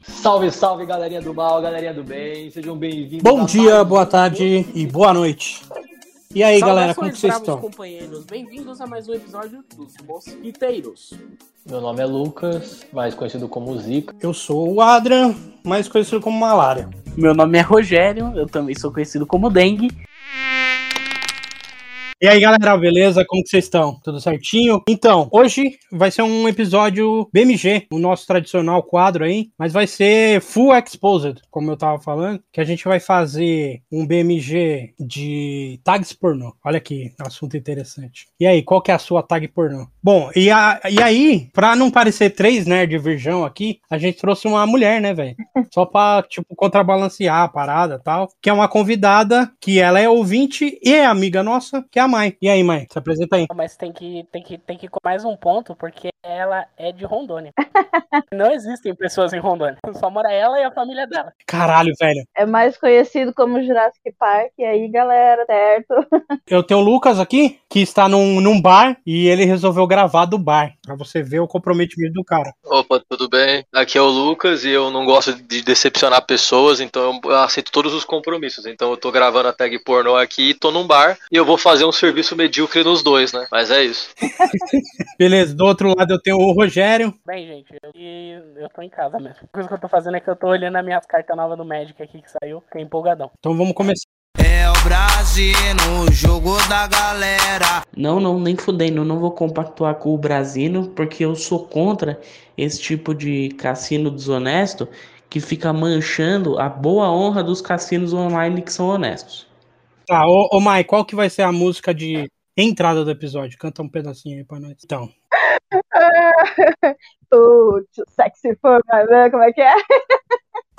Salve, salve, galerinha do mal, galerinha do bem, sejam bem-vindos. Bom dia, boa tarde e boa noite. E aí, galera, como que vocês estão? companheiros, bem-vindos a mais um episódio dos Mosquiteiros. Meu nome é Lucas, mais conhecido como Zica. Eu sou o Adrian, mais conhecido como Malária. Meu nome é Rogério, eu também sou conhecido como Dengue. E aí, galera, beleza? Como que vocês estão? Tudo certinho? Então, hoje vai ser um episódio BMG, o nosso tradicional quadro aí, mas vai ser full exposed, como eu tava falando, que a gente vai fazer um BMG de tags pornô. Olha que assunto interessante. E aí, qual que é a sua tag pornô? Bom, e, a, e aí, pra não parecer três nerd virgão aqui, a gente trouxe uma mulher, né, velho? Só pra, tipo, contrabalancear a parada e tal, que é uma convidada, que ela é ouvinte e é amiga nossa, que é a Mai. E aí, Mai? Se apresenta aí. Mas tem que, tem que, tem que ir com mais um ponto, porque ela é de Rondônia. Não existem pessoas em Rondônia. Só mora ela e a família dela. Caralho, velho. É mais conhecido como Jurassic Park. E aí, galera, certo? Eu tenho o Lucas aqui, que está num, num bar, e ele resolveu gravar do bar, pra você ver o comprometimento do cara. Opa, tudo bem? Aqui é o Lucas e eu não gosto de decepcionar pessoas, então eu aceito todos os compromissos. Então eu tô gravando a tag pornô aqui, tô num bar e eu vou fazer um serviço medíocre nos dois, né? Mas é isso. Beleza, do outro lado eu tenho o Rogério. Bem, gente, eu, e eu tô em casa mesmo. A coisa que eu tô fazendo é que eu tô olhando as minhas cartas novas do Magic aqui que saiu. Fiquei empolgadão. Então vamos começar. É o Brasil no jogo da galera. Não, não, nem fudendo. Eu não vou compactuar com o Brasino, porque eu sou contra esse tipo de cassino desonesto que fica manchando a boa honra dos cassinos online que são honestos. Tá, ô, ô Mai, qual que vai ser a música de entrada do episódio? Canta um pedacinho aí pra nós. Então, oh, too sexy for my love. Como é que é?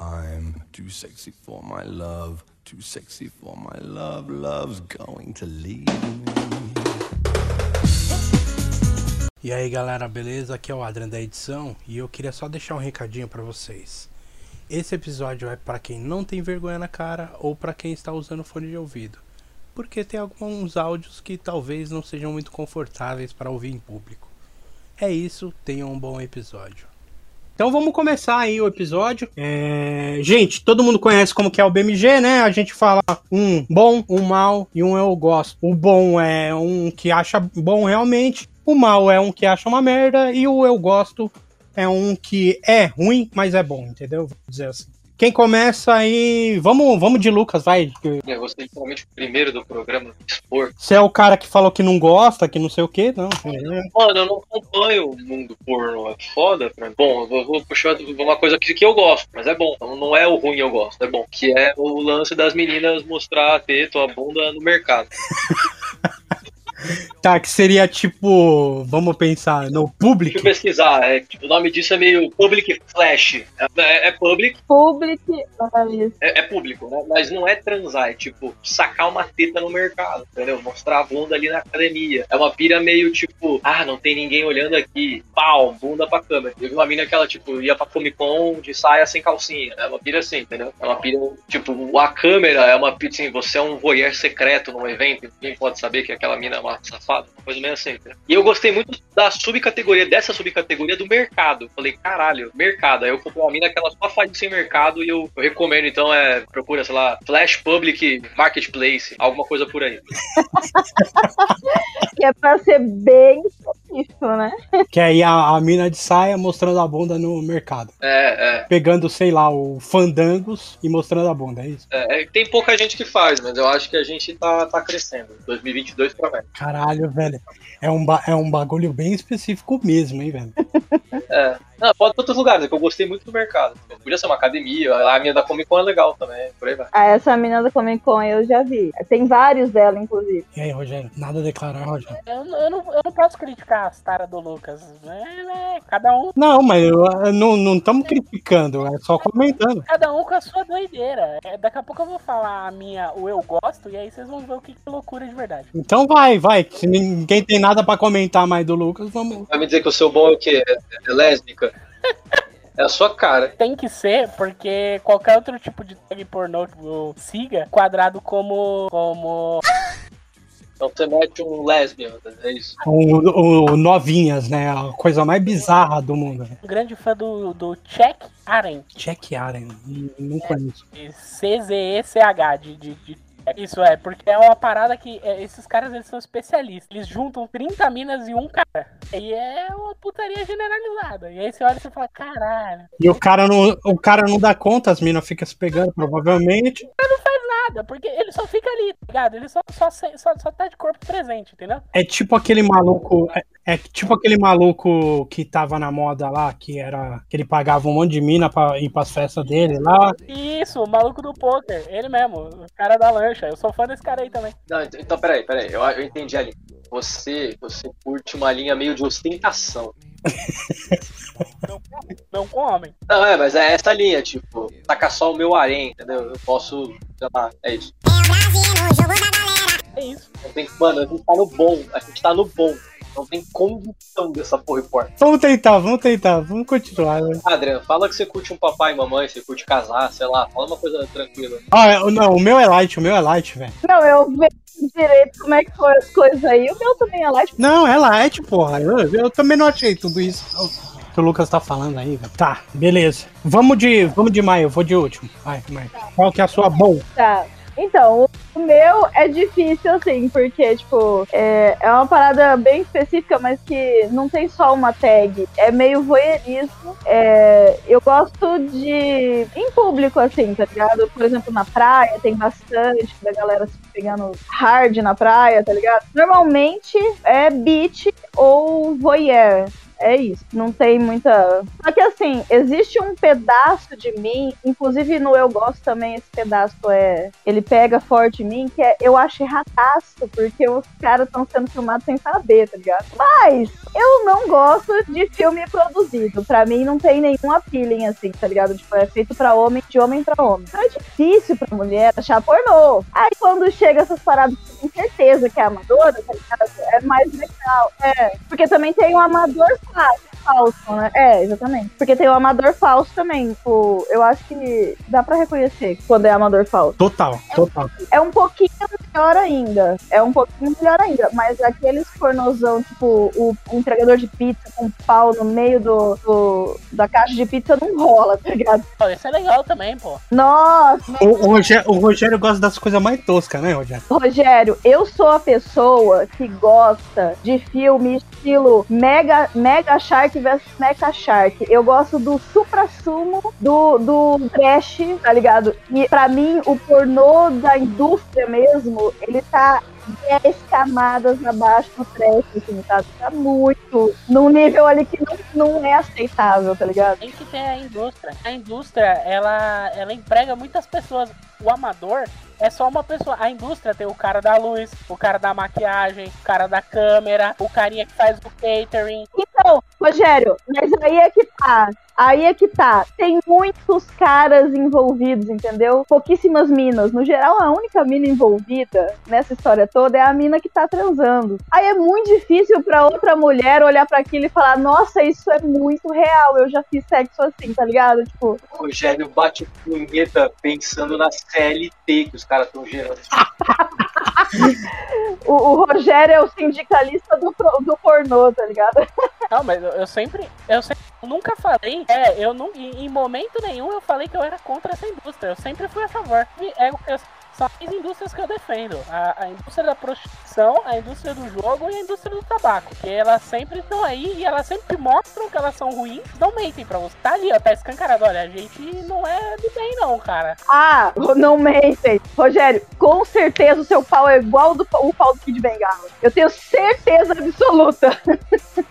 I'm too sexy for my love, too sexy for my love. Love's going to leave me. E aí galera, beleza? Aqui é o Adrian da edição e eu queria só deixar um recadinho pra vocês. Esse episódio é pra quem não tem vergonha na cara ou pra quem está usando fone de ouvido, porque tem alguns áudios que talvez não sejam muito confortáveis para ouvir em público. É isso, tenham um bom episódio. Então vamos começar aí o episódio. É, Gente, todo mundo conhece como que é o BMG, né? A gente fala um bom, um mal e um eu gosto. O bom é um que acha bom realmente. O mal é um que acha uma merda. E o eu gosto é um que é ruim, mas é bom, entendeu? Vou dizer assim. Quem começa aí. Vamos, vamos de Lucas, vai. Eu gostei o primeiro do programa expor. Você é o cara que falou que não gosta, que não sei o que, não. É. Mano, eu não acompanho o mundo porno, é foda pra mim. Bom, eu vou, vou puxar uma coisa que, que eu gosto, mas é bom. Então não é o ruim eu gosto, é bom. Que é o lance das meninas mostrar a teta a bunda no mercado. Tá, que seria tipo. Vamos pensar, no Deixa público. eu pesquisar, é, o nome disso é meio public flash. É, é, é public, Public. É, é público, né? Mas não é transar, é tipo sacar uma teta no mercado, entendeu? Mostrar a bunda ali na academia. É uma pira meio tipo, ah, não tem ninguém olhando aqui. Pau, bunda pra câmera. Eu vi uma mina que ela, tipo, ia pra Comic Con de saia sem calcinha. É uma pira assim, entendeu? É uma pira, tipo, a câmera é uma pira assim, você é um voyeur secreto num evento, ninguém pode saber que aquela mina é uma safada, uma coisa meio assim, entendeu? E eu gostei muito da subcategoria, dessa subcategoria do mercado. Falei, caralho, mercado. Aí eu comprei uma mina que ela só faz isso em mercado e eu, eu recomendo, então, é, procura, sei lá, Flash Public Marketplace, alguma coisa por aí. Que é pra ser bem específico, né? Que aí a, a mina de saia mostrando a bunda no mercado. É, é. Pegando, sei lá, o fandangos e mostrando a bunda, é isso? É, é, tem pouca gente que faz, mas eu acho que a gente tá, tá crescendo. 2022 promete. Caralho, velho. É um, é um bagulho bem específico mesmo, hein, velho? É. Não, pode outros lugares, é que eu gostei muito do mercado. Podia ser uma academia, a minha da Comic Con é legal também, por aí vai. Ah, essa mina da Comic Con eu já vi. Tem vários dela, inclusive. E aí, Rogério? Nada a declarar, Rogério? Eu, não- eu, não, eu não posso criticar as taras do Lucas. É, é, cada um Não, mas eu, eu não não estamos criticando, é só comentando. Cada um com a sua doideira. É, daqui a pouco eu vou falar a minha, o eu gosto, e aí vocês vão ver o que que é loucura de verdade. Então vai, vai. Se ninguém tem nada pra comentar mais do Lucas, vamos. Vai me dizer que o seu bom é o quê? É, é lésbica? É a sua cara. Tem que ser, porque qualquer outro tipo de tag pornô que eu siga, quadrado como. como. Então você mete um lesbian, é isso. O, o Novinhas, né? A coisa mais bizarra do mundo. um grande fã do, do Check Aren. Jack Allen, não- não conheço. C-Z-E-C-H de, de, de- Isso é, porque é uma parada que é, esses caras eles são especialistas. Eles juntam 30 minas e um cara. E é uma putaria generalizada. E aí você olha e você fala, caralho, E o cara não, o cara não dá conta, as minas ficam se pegando, provavelmente. nada, porque ele só fica ali, tá ligado? Ele só, só, só, só tá de corpo presente, entendeu? É tipo aquele maluco. É, é tipo aquele maluco que tava na moda lá, que era. que ele pagava um monte de mina pra ir pras festas dele lá. Isso, o maluco do poker, ele mesmo, o cara da lancha. Eu sou fã desse cara aí também. Não, ent- então peraí, peraí. Eu, eu entendi ali. Você, você curte uma linha meio de ostentação. Não com homem. Não, é, mas é essa linha, tipo, taca só o meu harém, entendeu? Eu posso, sei lá, é isso. É isso. Não tem, mano, a gente tá no bom, a gente tá no bom. Não tem condição dessa porra importa. Vamos tentar, vamos tentar, vamos continuar. Né? Adriano, fala que você curte um papai e mamãe, você curte casar, sei lá, fala uma coisa tranquila. Ah, não, o meu é light, o meu é light, velho. Não, eu vejo direito como é que foram as coisas aí. O meu também é light. Não, é light, porra. Eu, eu também não achei tudo isso não, que o Lucas tá falando aí, velho. Tá, beleza. Vamos de, vamos de maio, eu vou de último. Vai, Maio. Qual que é a sua bom? Tá. Então, o meu é difícil, assim, porque, tipo, é, é uma parada bem específica, mas que não tem só uma tag. É meio voyeurismo. É, eu gosto de. em público, assim, tá ligado? Por exemplo, na praia tem bastante da galera se pegando hard na praia, tá ligado? Normalmente é beat ou voyeur. É isso, não tem muita. Só que assim, existe um pedaço de mim, inclusive no Eu Gosto também, esse pedaço é. Ele pega forte em mim, que é eu acho erradaço, porque os caras estão sendo filmados sem saber, tá ligado? Mas eu não gosto de filme produzido. Pra mim não tem nenhum appealing assim, tá ligado? Tipo, é feito pra homem, de homem pra homem. Então é difícil pra mulher achar pornô. Aí quando chega essas paradas, tenho certeza que é amadora, tá ligado? É mais legal. É. Porque também tem um amador falso. Falso, né? É, exatamente. Porque tem o amador falso também. Tipo, eu acho que dá pra reconhecer quando é amador falso. Total, total. É um pouquinho melhor ainda. É um pouquinho melhor ainda. Mas aqueles pornozão, tipo, o entregador de pizza com pau no meio do, do- da caixa de pizza não rola, tá ligado? Pô, esse é legal também, pô. Nossa, O, o Rogério, o Rogério gosta das coisas mais toscas, né, Rogério? Rogério, eu sou a pessoa que gosta de filme estilo Mega, Mega Shark vs Mecha Shark. Eu gosto do supra-sumo do, do trash, tá ligado? E pra mim, o pornô da indústria mesmo, ele tá 10 camadas abaixo do trash, assim, tá? Tá muito num nível ali que não, não é aceitável, tá ligado? Tem que ter a indústria. A indústria, ela, ela emprega muitas pessoas. O amador é só uma pessoa. A indústria tem o cara da luz, o cara da maquiagem, o cara da câmera, o carinha que faz o catering. Então, Rogério, mas aí é que tá. Aí é que tá. Tem muitos caras envolvidos, entendeu? Pouquíssimas minas. No geral, a única mina envolvida nessa história toda é a mina que tá transando. Aí é muito difícil pra outra mulher olhar pra aquilo e falar: Nossa, isso é muito real. Eu já fiz sexo assim, tá ligado? Tipo, O Rogério bate punheta pensando na CLT que os caras estão gerando. o, o Rogério é o sindicalista do, do pornô, tá ligado? Não, mas eu, eu sempre. Eu sempre. nunca falei. É, eu não. Em, em momento nenhum eu falei que eu era contra essa indústria. Eu sempre fui a favor. É o que eu- as indústrias que eu defendo. A, a indústria da prostituição, a indústria do jogo e a indústria do tabaco. Que elas sempre estão aí e elas sempre mostram que elas são ruins, não mentem pra você. Tá ali, ó, tá escancarado. Olha, a gente não é do bem, não, cara. Ah, não mentem. Rogério, com certeza o seu pau é igual do, o pau do Kid Bengala. Eu tenho certeza absoluta.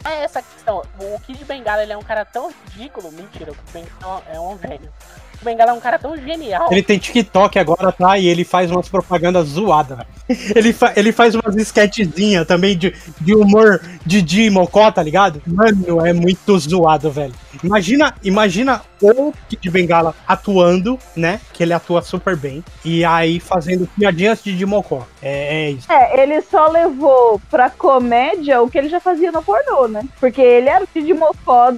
É essa a questão. O Kid Bengala, ele é um cara tão ridículo. Mentira, o Kid Bengala é um gênio. O Kid Bengala é um cara tão genial. Ele tem TikTok agora, tá? E ele faz umas propagandas zoadas, velho. Ele, fa ele faz umas sketchzinhas também de, de humor de Di Mocó, tá ligado? Mano, é muito zoado, velho. Imagina, imagina o Kid Bengala atuando, né? Que ele atua super bem. E aí fazendo piadinhas de Di Mocó. É, é isso. É, ele só levou pra comédia o que ele já fazia no pornô, né? Porque ele era o Kid Mocó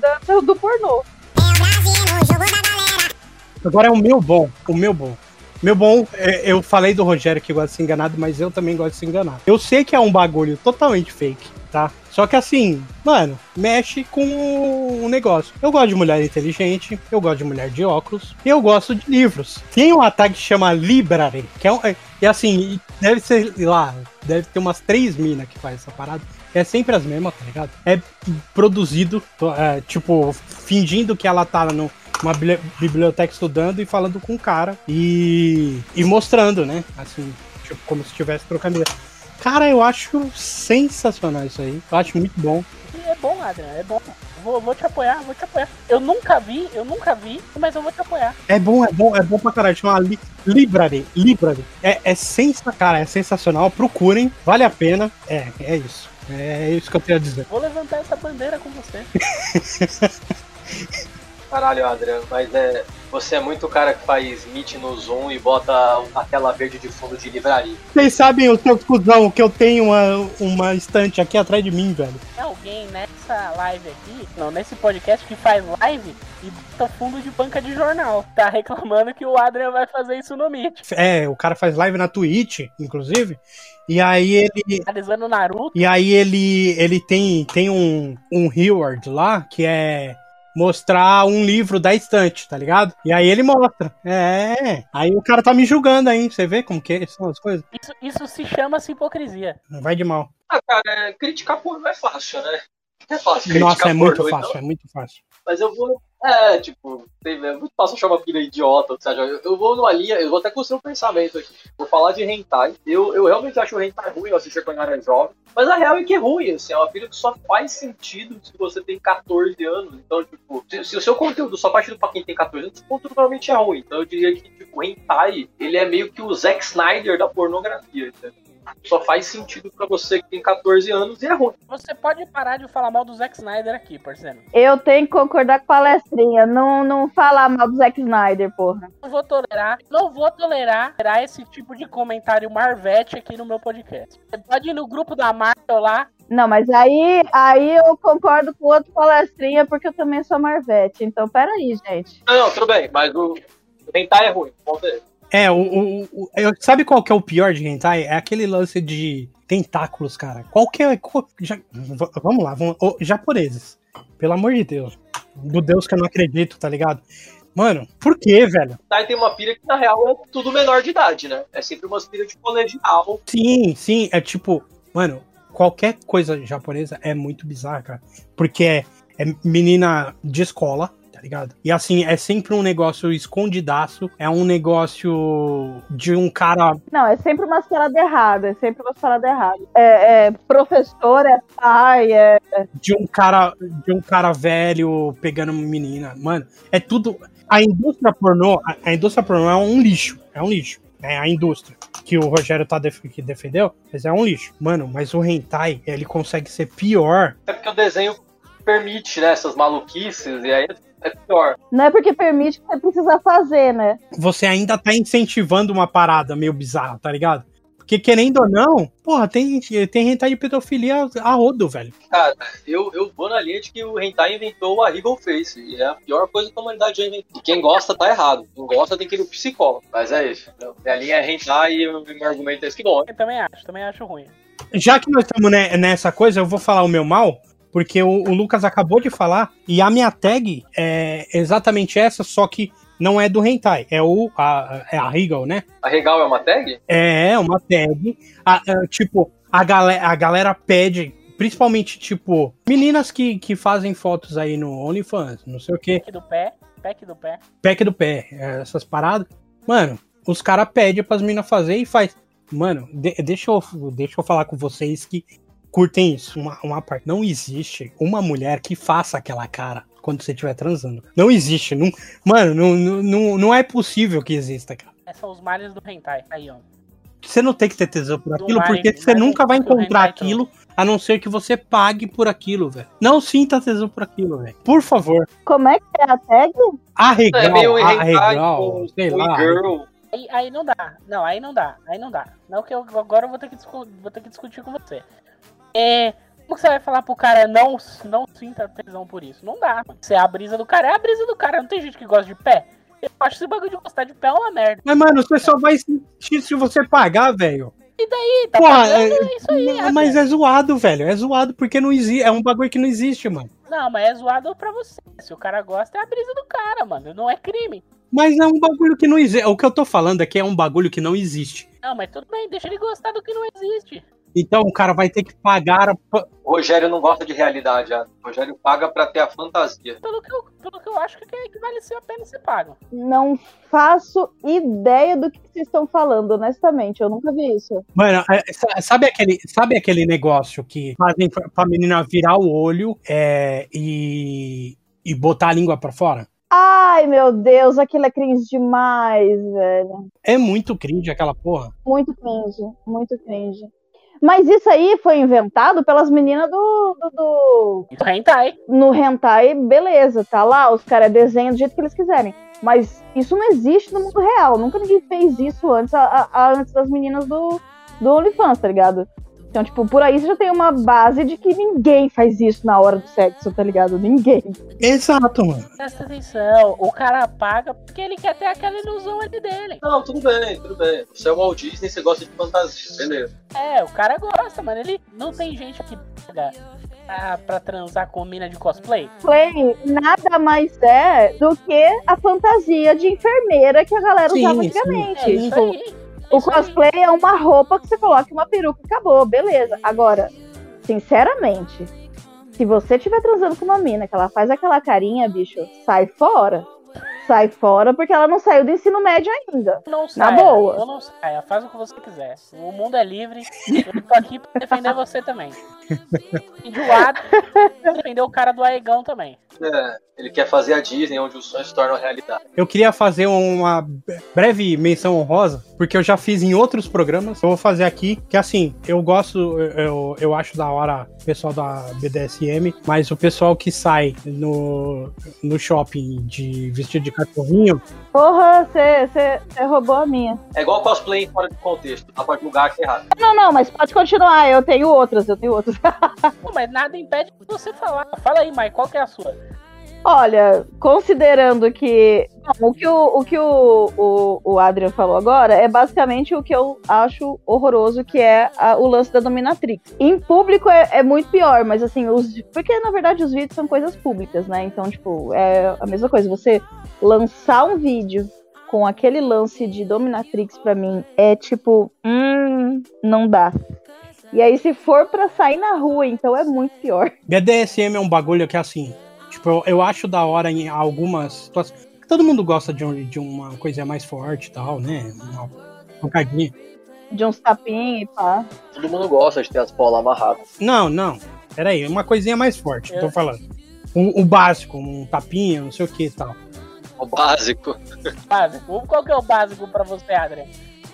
do pornô. Agora é o meu bom, o meu bom. Meu bom, é, eu falei do Rogério que gosta de ser enganado, mas eu também gosto de ser enganado. Eu sei que é um bagulho totalmente fake, tá? Só que assim, mano, mexe com o negócio. Eu gosto de mulher inteligente, eu gosto de mulher de óculos, e eu gosto de livros. Tem um ataque que chama Library, que é um. É, e assim, deve ser lá, deve ter umas três minas que faz essa parada. É sempre as mesmas, tá ligado? É produzido, é, tipo, fingindo que ela tá no, uma biblioteca estudando e falando com o cara e, e mostrando, né? Assim, tipo, como se estivesse trocando ideia. Cara, eu acho sensacional isso aí. Eu acho muito bom. É bom, Adriano, é bom. Vou, vou te apoiar, vou te apoiar. Eu nunca vi, eu nunca vi, mas eu vou te apoiar. É bom, é bom, é bom pra caralho. Chama li, Library, Library. É, é sensacional, cara, é sensacional. Procurem, vale a pena. É, é isso. É isso que eu tenho a dizer. Vou levantar essa bandeira com você. Caralho, Adriano, mas é. Você é muito o cara que faz Meet no Zoom e bota a tela verde de fundo de livraria. Vocês sabem, o seu cuzão, que eu tenho uma, uma estante aqui atrás de mim, velho. É alguém nessa live aqui, não, nesse podcast que faz live e bota fundo de banca de jornal. Tá reclamando que o Adrian vai fazer isso no Meet. É, o cara faz live na Twitch, inclusive. E aí ele. Analisando Naruto. E aí ele, ele tem, tem um, um reward lá que é mostrar um livro da estante, tá ligado? E aí ele mostra. É. Aí o cara tá me julgando aí. Você vê como que são as coisas? Isso, isso se chama hipocrisia. Vai de mal. Ah, cara, é, criticar porno é fácil, né? É fácil Nossa, é muito porno, fácil, então. é muito fácil. Mas eu vou. É, tipo, tem- é muito fácil achar uma pilha idiota, ou seja, eu, eu vou numa linha, eu vou até construir um pensamento aqui. Vou falar de hentai. Eu, eu realmente acho o hentai ruim, eu assisti quando era jovem. Mas a real é que é ruim, assim, é uma pilha que só faz sentido se você tem 14 anos. Então, tipo, se, se o seu conteúdo só faz sentido pra quem tem 14 anos, o conteúdo realmente é ruim. Então eu diria que, tipo, o hentai, ele é meio que o Zack Snyder da pornografia, entendeu? Só faz sentido pra você que tem 14 anos e é ruim. Você pode parar de falar mal do Zack Snyder aqui, parceiro. Eu tenho que concordar com a palestrinha. Não, não falar mal do Zack Snyder, porra. Não vou tolerar, não vou tolerar tolerar esse tipo de comentário Marvete aqui no meu podcast. Você pode ir no grupo da Marvel lá, Não, mas aí, aí eu concordo com o outro palestrinha, porque eu também sou Marvete. Então, peraí, gente. Não, não, tudo bem, mas o, o hentai é ruim. Ponto é. É, o, o, o- sabe qual que é o pior de hentai? É aquele lance de tentáculos, cara. Qualquer. qual- já- vamos lá, vamos, ô, japoneses. Pelo amor de Deus. Do Deus que eu não acredito, tá ligado? Mano, por que, velho? Aí tem uma pilha que na real é tudo menor de idade, né? É sempre umas pilhas de colegial. Sim, sim, é tipo, mano, qualquer coisa japonesa é muito bizarra, cara. Porque é, é menina de escola, tá ligado? E assim, é sempre um negócio escondidaço, é um negócio de um cara. Não, é sempre umas paradas erradas. É sempre umas paradas erradas. É, é professor, é pai, é. De um cara. De um cara velho pegando uma menina. Mano, é tudo. A indústria pornô. A, a indústria pornô é um lixo. É um lixo. É a indústria. Que o Rogério tá def- que defendeu, mas é um lixo. Mano, mas o hentai, ele consegue ser pior É porque o desenho permite, né, essas maluquices, e aí é pior. Não é porque permite que você precisa fazer, né? você ainda tá incentivando uma parada meio bizarra, tá ligado? Porque querendo ou não, porra, tem, tem hentai de pedofilia a rodo, velho. Cara, eu, eu vou na linha de que o Hentai inventou a Evil Face, e é a pior coisa que a humanidade já inventou. E quem gosta tá errado. Quem gosta tem que ir no psicólogo. Mas é isso. Então, Minha linha é Hentai e o meu argumento é esse que bom. eu também acho, também acho ruim. Já que nós estamos ne- nessa coisa, eu vou falar o meu mal, porque o, o Lucas acabou de falar, e a minha tag é exatamente essa, só que não é do hentai, é o a, é a Regal, né? A Regal é uma tag? É uma tag. A- a- tipo, a, gale a galera pede, principalmente, tipo, meninas que, que fazem fotos aí no OnlyFans, não sei o quê. Pack do pé, pack do pé. pack do pé, é, essas paradas. Mano, os caras pedem pras minas fazer e faz. Mano, de- deixa, eu, deixa eu falar com vocês que curtem isso. Uma, uma parte. Não existe uma mulher que faça aquela cara quando você estiver transando. Não existe. Não, mano, não, não, não, é possível que exista, cara. Esses são os males do hentai. Aí, ó. Você não tem que ter tesão por Do aquilo, porque você Mari- nunca vai encontrar aquilo, a não ser que você pague por aquilo, velho. Não sinta tesão por aquilo, velho. Por favor. Como é que é a tag? Arregal, É meio arregal, com, sei com lá. girl. Aí, aí não dá. Não, aí não dá. Aí não dá. Não que eu agora eu vou ter que, discu- vou ter que discutir com você. É. Como que você vai falar pro cara não, não sinta tesão por isso? Não dá, mano. Se é a brisa do cara, é a brisa do cara. Não tem gente que gosta de pé. Eu acho esse bagulho de gostar de pé é uma merda. Mas, mano, você só vai sentir se você pagar, velho. Ih, tá Porra, pagando, é- é isso aí. Não, mas é zoado, velho. É zoado porque não existe. É um bagulho que não existe, mano. Não, mas é zoado pra você. Se o cara gosta, é a brisa do cara, mano. Não é crime. Mas é um bagulho que não existe. O que eu tô falando aqui é um bagulho que não existe. Não, mas tudo bem, deixa ele gostar do que não existe. Então o cara vai ter que pagar. a- O Rogério não gosta de realidade, o Rogério paga pra ter a fantasia. Pelo que eu, pelo que eu acho que, que vale ser a pena ser pago. Não faço ideia do que vocês estão falando, honestamente. Eu nunca vi isso. Mano, é, sa- sabe aquele, sabe aquele negócio que fazem pra, menina virar o olho é, e, e botar a língua pra fora? Ai, meu Deus, aquilo é cringe demais, velho. É muito cringe aquela porra. Muito cringe, muito cringe. Mas isso aí foi inventado pelas meninas do, do, do- Então, hentai. No hentai, beleza, tá lá, os caras desenham do jeito que eles quiserem. Mas isso não existe no mundo real. Nunca ninguém fez isso antes, a- a- antes das meninas do, do OnlyFans, tá ligado? Então, tipo, por aí você já tem uma base de que ninguém faz isso na hora do sexo, tá ligado? Ninguém. Exato, mano. Presta atenção. O cara paga porque ele quer ter aquela ilusão ali dele. Não, tudo bem, tudo bem. Você é o Walt Disney, você gosta de fantasia, beleza. É, o cara gosta, mano. Ele não tem gente que paga pra, pra transar com mina de cosplay. Play nada mais é do que a fantasia de enfermeira que a galera Sim, usava sim. antigamente. É isso aí. O cosplay é uma roupa que você coloca uma peruca e acabou, beleza. Agora, sinceramente, se você estiver transando com uma mina que ela faz aquela carinha, bicho, sai fora. Sai fora porque ela não saiu do ensino médio ainda. Não Na saia, boa. Ou não saia, faz o que você quiser. O mundo é livre. Eu tô aqui pra defender você também. Enjoado, defender o cara do Aegão também. Ele quer fazer a Disney onde os sonhos se tornam realidade. Eu queria fazer uma breve menção honrosa, porque eu já fiz em outros programas. Eu vou fazer aqui, que assim, eu gosto, eu, eu acho da hora o pessoal da BDSM, mas o pessoal que sai no, no shopping de vestido de cachorrinho, Porra, você roubou a minha. É igual cosplay fora de contexto. Dá pra julgar que é errado. Não, não, mas pode continuar. Eu tenho outras, eu tenho outras. Mas nada impede de você falar. Fala aí, Mike, qual que é a sua? Olha, considerando que. Não, o que, o, o, que o, o, o Adrian falou agora é basicamente o que eu acho horroroso, que é a- o lance da dominatrix. Em público é, é muito pior, mas assim, os, porque na verdade os vídeos são coisas públicas, né? Então, tipo, é a mesma coisa. Você lançar um vídeo com aquele lance de dominatrix pra mim é tipo, hum, não dá. E aí, se for pra sair na rua, então é muito pior. BDSM é um bagulho que assim, tipo, eu, eu acho da hora em algumas situações. Todo mundo gosta de, um- de uma coisa mais forte e tal, né? Uma pancadinha. De uns tapinhos e pá. Todo mundo gosta de ter as bolas amarradas. Não, não. Peraí, uma coisinha mais forte, eu tô falando. Um, o básico, um tapinha, não sei o que e tal. O básico. Básico. Qual que é o básico pra você, Adrian?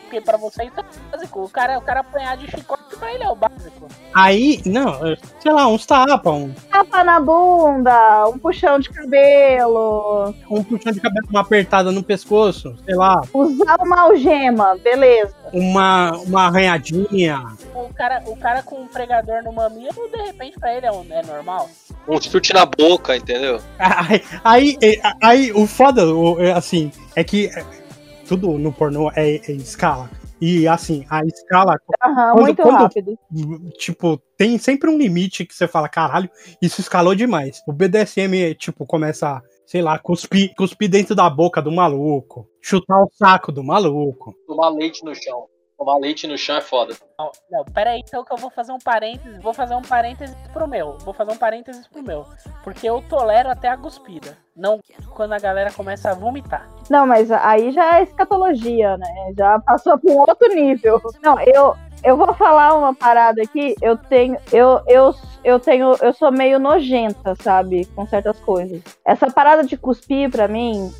Porque pra você isso é básico. O cara, o cara apanhar de chicote pra ele é o básico. Aí, não, sei lá, uns tapa, um, Tapa na bunda, um puxão de cabelo, um puxão de cabelo, uma apertada no pescoço, sei lá, usar uma algema, beleza. uma, uma arranhadinha. O cara, o cara com um pregador no mamilo, de repente pra ele é, um- é normal. Um chute na boca, entendeu? Aí, aí, aí o foda, é, assim, é que tudo no pornô é, é escala. E assim, a escala, Aham, Quando- muito quando- rápido. tipo, tem sempre um limite que você fala, caralho, isso escalou demais. O BDSM, tipo, começa, sei lá, cuspir, cuspir dentro da boca do maluco, chutar o saco do maluco. Tomar leite no chão. Tomar leite no chão é foda. Não, não, pera aí, então que eu vou fazer um parênteses. Vou fazer um parênteses pro meu. Vou fazer um parênteses pro meu. Porque eu tolero até a cuspida. Não quando a galera começa a vomitar. Não, mas aí já é escatologia, né? Já passou pra um outro nível. Não, eu, eu vou falar uma parada aqui. Eu tenho, eu, eu, eu tenho, eu sou meio nojenta, sabe, com certas coisas. Essa parada de cuspir pra mim,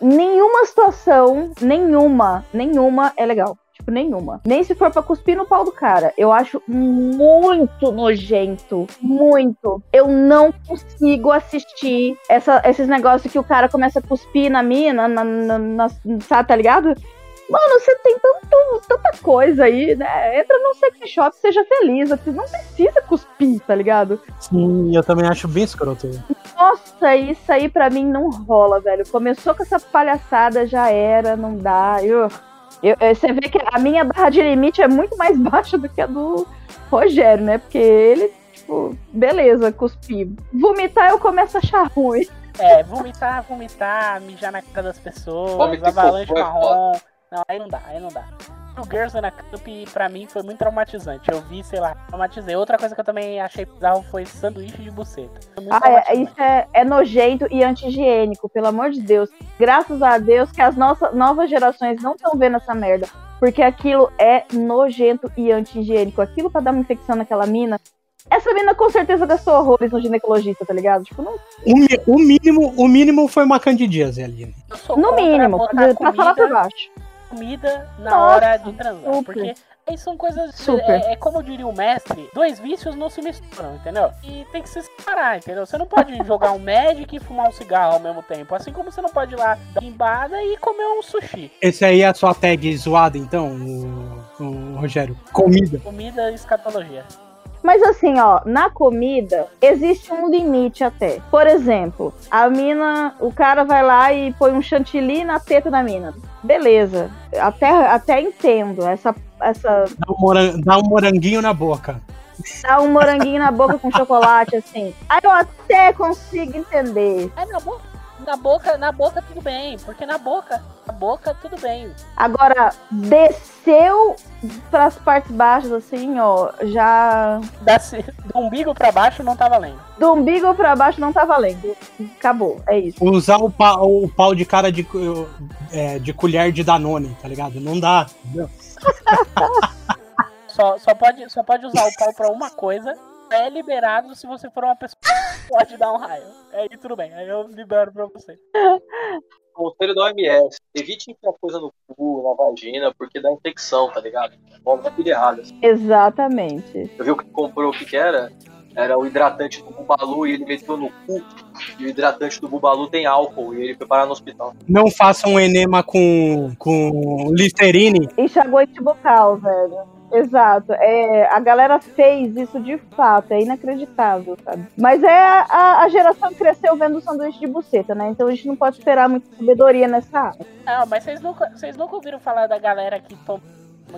nenhuma situação, nenhuma, nenhuma é legal. Tipo, nenhuma. Nem se for pra cuspir no pau do cara. Eu acho muito nojento. Muito. Eu não consigo assistir essa- esses negócios que o cara começa a cuspir na mina, na, na, na- sabe, tá ligado? Mano, você tem tanto, tanta coisa aí, né? Entra num sex shop, seja feliz. Você não precisa cuspir, tá ligado? Sim, eu também acho bem escroto. Nossa, isso aí pra mim não rola, velho. Começou com essa palhaçada, já era, não dá. Eu, eu, eu- você vê que a minha barra de limite é muito mais baixa do que a do Rogério, né? Porque ele, tipo, beleza, cuspir. Vomitar eu começo a achar ruim. É, vomitar, vomitar, mijar na cara das pessoas, avalanche é marrom. Não, aí não dá, aí não dá. O Girls na Camp, pra mim, foi muito traumatizante. Eu vi, sei lá, traumatizei. Outra coisa que eu também achei bizarro foi sanduíche de buceta. Ah, é, isso é, é nojento e anti-higiênico, pelo amor de Deus. Graças a Deus que as nossas novas gerações não estão vendo essa merda. Porque aquilo é nojento e anti-higiênico. Aquilo pra dar uma infecção naquela mina. Essa mina com certeza gastou horrores no ginecologista, tá ligado? Tipo, não, O, o mínimo, o mínimo foi uma candidíase ali. No mínimo, pra, pra falar por baixo. Comida na Nossa, hora de transar. super. Porque aí são coisas. Super. É, é como diria o mestre: dois vícios não se misturam, entendeu? E tem que se separar, entendeu? Você não pode jogar um Magic e fumar um cigarro ao mesmo tempo. Assim como você não pode ir lá dar embada e comer um sushi. Esse aí é a sua tag zoada, então, o, o Rogério? Comida. Comida e escatologia. Mas assim, ó, na comida existe um limite até. Por exemplo, a mina, o cara vai lá e põe um chantilly na teta da mina. Beleza, até, até entendo essa, essa Dá um, dá um moranguinho na boca. dá um moranguinho na boca com chocolate assim. Aí eu até consigo entender. É na boca. Na boca, na boca tudo bem, porque na boca, na boca tudo bem. Agora desceu pras partes baixas assim, ó, já Da, do umbigo pra baixo não tá valendo. do umbigo pra baixo não tá valendo. Acabou, é isso. Usar o pau, o pau de cara de, é, de colher de Danone, tá ligado? Não dá. entendeu? Só, só, pode, só pode usar o pau pra uma coisa. É liberado se você for uma pessoa que pode dar um raio. Aí tudo bem, aí eu libero pra você. Conselho da OMS. Evite enfiar coisa no cu, na vagina, porque dá infecção, tá ligado? Vamos tudo errado. assim. Exatamente. Eu vi o que comprou o que que era? Era o hidratante do Bubalu e ele meteu no cu. E o hidratante do Bubalu tem álcool e ele foi parar no hospital. Não faça um enema com, com Listerine. Enxaguante bucal, velho. Exato. É, a galera fez isso de fato, é inacreditável, sabe? Mas é a, a- geração que cresceu vendo sanduíche de buceta, né? Então a gente não pode esperar muita sabedoria nessa área. Não, mas vocês nunca, vocês nunca ouviram falar da galera que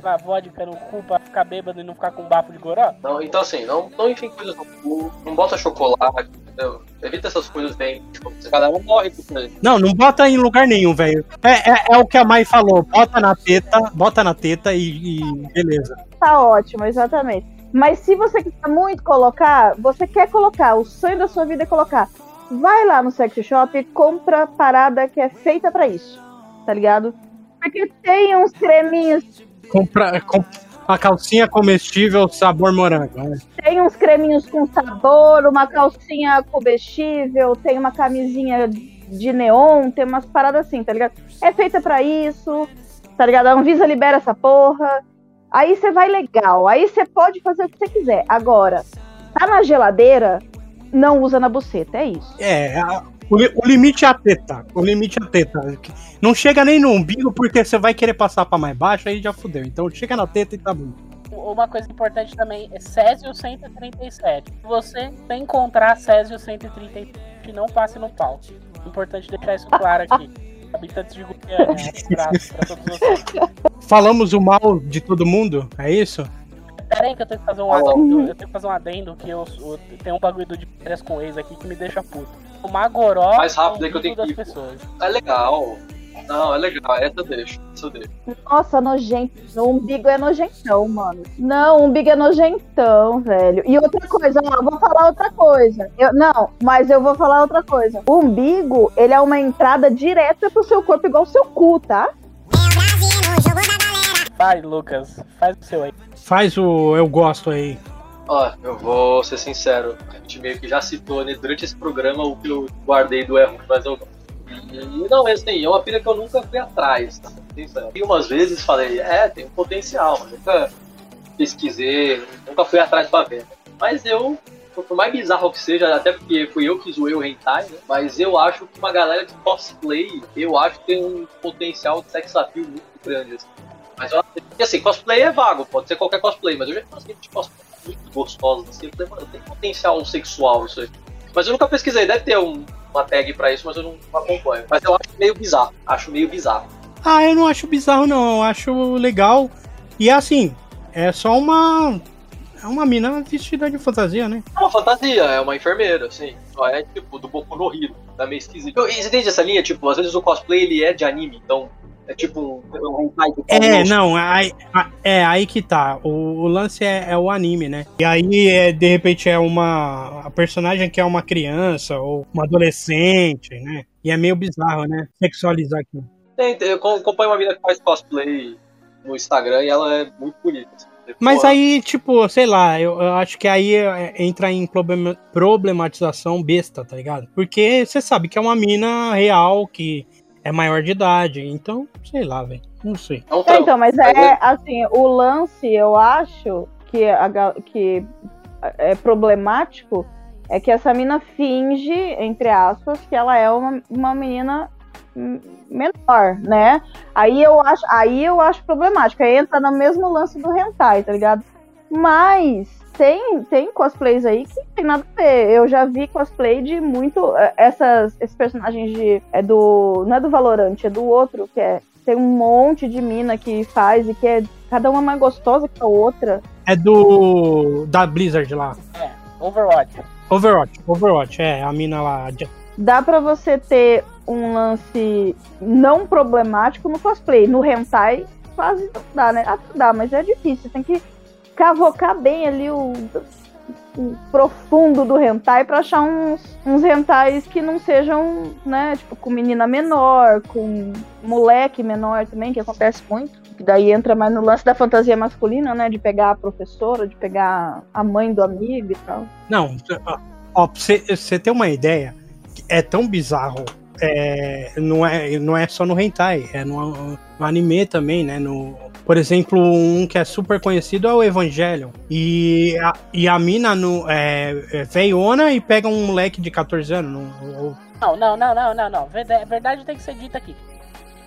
a vodka no cu pra ficar bêbado e não ficar com bafo de goró? Não, então assim, não, não enfim coisas no cu, não bota chocolate, entendeu? Evita essas coisas bem. Tipo, essa galera morre por isso. Não, não bota em lugar nenhum, velho. É, é, é o que a Mai falou. Bota na teta, bota na teta e, e beleza. Tá ótimo, exatamente. Mas se você quiser muito colocar, você quer colocar, o sonho da sua vida é colocar. Vai lá no sex shop e compra parada que é feita pra isso. Tá ligado? Porque tem uns creminhos Compra, com uma calcinha comestível sabor morango. né? Tem uns creminhos com sabor, uma calcinha comestível, tem uma camisinha de neon, tem umas paradas assim, tá ligado? É feita pra isso, tá ligado? A Anvisa libera essa porra. Aí você vai legal, aí você pode fazer o que você quiser. Agora, tá na geladeira, não usa na buceta, é isso. É, a- o, li- o limite é a teta. O limite é a teta. Não chega nem no umbigo porque você vai querer passar pra mais baixo, aí já fudeu. Então chega na teta e tá bom. Uma coisa importante também é Césio 137. Se você encontrar Césio 137, não passe no pau. Importante deixar isso claro aqui. Habitantes de Goiânia, um abraço pra todos vocês. Falamos o mal de todo mundo? É isso? Pera aí que eu tenho que fazer um adendo, eu tenho que fazer um adendo que eu, eu tenho um bagulho de férias com ex aqui que me deixa puto. O Magoró Mais rápido é que eu tenho que ir, pessoas. É legal. Não, é legal. Essa eu deixo. Essa eu deixo. Nossa, nojento. O umbigo é nojentão, mano. Não, o umbigo é nojentão, velho. E outra coisa, ó, eu vou falar outra coisa. Eu, não, mas eu vou falar outra coisa. O umbigo, ele é uma entrada direta pro seu corpo, igual o seu cu, tá? Vai, Lucas, faz o seu aí. Faz o eu gosto aí. Ó, eu vou ser sincero. A gente meio que já citou né, durante esse programa o que eu guardei do erro, mas eu. E não, assim, é uma pilha que eu nunca fui atrás, tá? Sincero. E umas vezes falei, é, tem um potencial, mas nunca pesquisei, nunca fui atrás pra ver. Mas eu por mais bizarro que seja, até porque fui eu que zoei o hentai, né? Mas eu acho que uma galera de cosplay, eu acho que tem um potencial de sex appeal muito grande, assim. Mas eu assim, cosplay é vago, pode ser qualquer cosplay, mas eu já consegui de cosplay muito gostosos, assim, eu falei, mano, tem potencial sexual isso aí. Mas eu nunca pesquisei, deve ter um, uma tag pra isso, mas eu não acompanho. Mas eu acho meio bizarro, acho meio bizarro. Ah, eu não acho bizarro, não. Eu acho legal. E assim, é só uma. É uma mina vestida de fantasia, né? É uma fantasia, é uma enfermeira, assim. Só é tipo do Boku no Hero, tá meio esquisito. Eu- você entende essa linha? Tipo, às vezes o cosplay ele é de anime, então é tipo um, do É, Paulo. não, aí, é aí que tá. O, o lance é, é o anime, né? E aí, é, de repente, é uma. A personagem que é uma criança ou uma adolescente, né? E é meio bizarro, né? Sexualizar aqui. Tem, tem, eu acompanho uma mina que faz cosplay no Instagram e ela é muito bonita. assim. Mas Pô, aí, tipo, sei lá, eu, eu acho que aí é, entra em problema- problematização besta, tá ligado? Porque você sabe que é uma mina real que é maior de idade. Então, sei lá, velho. Não sei. É É, então, mas é assim, o lance, eu acho que, a que é problemático é que essa mina finge, entre aspas, que ela é uma, uma menina menor, né? Aí eu acho, aí eu acho problemático. Aí entra no mesmo lance do hentai, tá ligado? Mas tem, tem cosplays aí que não tem nada a ver. Eu já vi cosplay de muito. eh, Essas, esses personagens de. É do. Não é do Valorante, é do outro, que é. Tem um monte de mina que faz e que é. Cada uma mais gostosa que a outra. É do. da Blizzard lá. Overwatch. Overwatch, Overwatch, é, a mina lá. Dá pra você ter um lance não problemático no cosplay. No hentai, quase não dá, né? Até dá, mas é difícil. Você tem que cavocar bem ali o, o profundo do hentai pra achar uns, uns hentais que não sejam, né? Tipo, com menina menor, com moleque menor também, que acontece muito. Que daí entra mais no lance da fantasia masculina, né? De pegar a professora, de pegar a mãe do amigo e tal. Não, ó, pra você ter uma ideia, é tão bizarro. é, não, é, não é só no hentai, é no, no anime também, né? No, por exemplo, um que é super conhecido é o Evangelion. E a, e a mina no, é, é veiona e pega um moleque de 14 anos. não- ou- Não, não, não, não, não, não. Verdade, tem que ser dita aqui.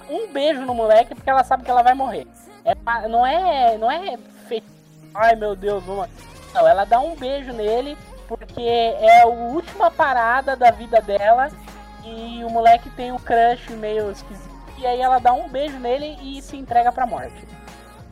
Um beijo no moleque porque ela sabe que ela vai morrer. É, não é. Não é feito. Ai meu Deus, uma. Não, ela dá um beijo nele porque é a última parada da vida dela e o moleque tem um crush meio esquisito. E aí ela dá um beijo nele e se entrega pra morte.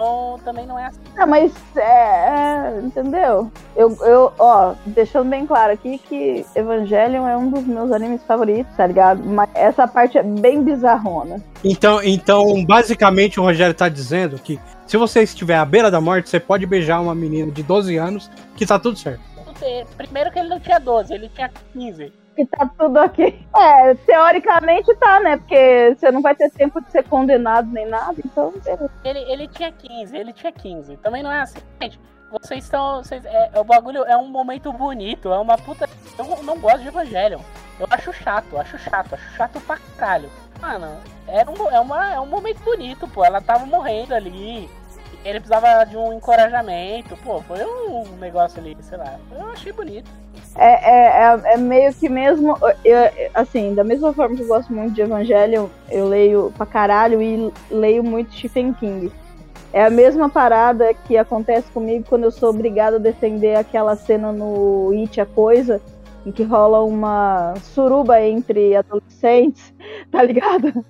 Então também não é assim. Ah, mas é, é, entendeu? Eu, eu, ó, deixando bem claro aqui que Evangelion é um dos meus animes favoritos, tá ligado? Mas essa parte é bem bizarrona. Então, então, basicamente, o Rogério tá dizendo que se você estiver à beira da morte, você pode beijar uma menina de 12 anos que tá tudo certo. Primeiro que ele não tinha 12, ele tinha 15. E tá tudo ok. É, teoricamente tá, né? Porque você não vai ter tempo de ser condenado nem nada, então. Ele, ele tinha 15, ele tinha 15. Também não é assim. Gente, vocês estão. Vocês, é, o bagulho é um momento bonito, é uma puta. Eu não- gosto de Evangelion. Eu acho chato, acho chato, acho chato pra caralho. Mano, era um, é, uma, é um momento bonito, pô. Ela tava morrendo ali. Ele precisava de um encorajamento. Pô, foi um negócio ali, sei lá. Eu achei bonito. É, é, é, é meio que mesmo. eu- assim, da mesma forma que eu gosto muito de Evangelion, eu leio pra caralho e leio muito Stephen King. É a mesma parada que acontece comigo quando eu sou obrigada a defender aquela cena no It a Coisa, em que rola uma suruba entre adolescentes, tá ligado?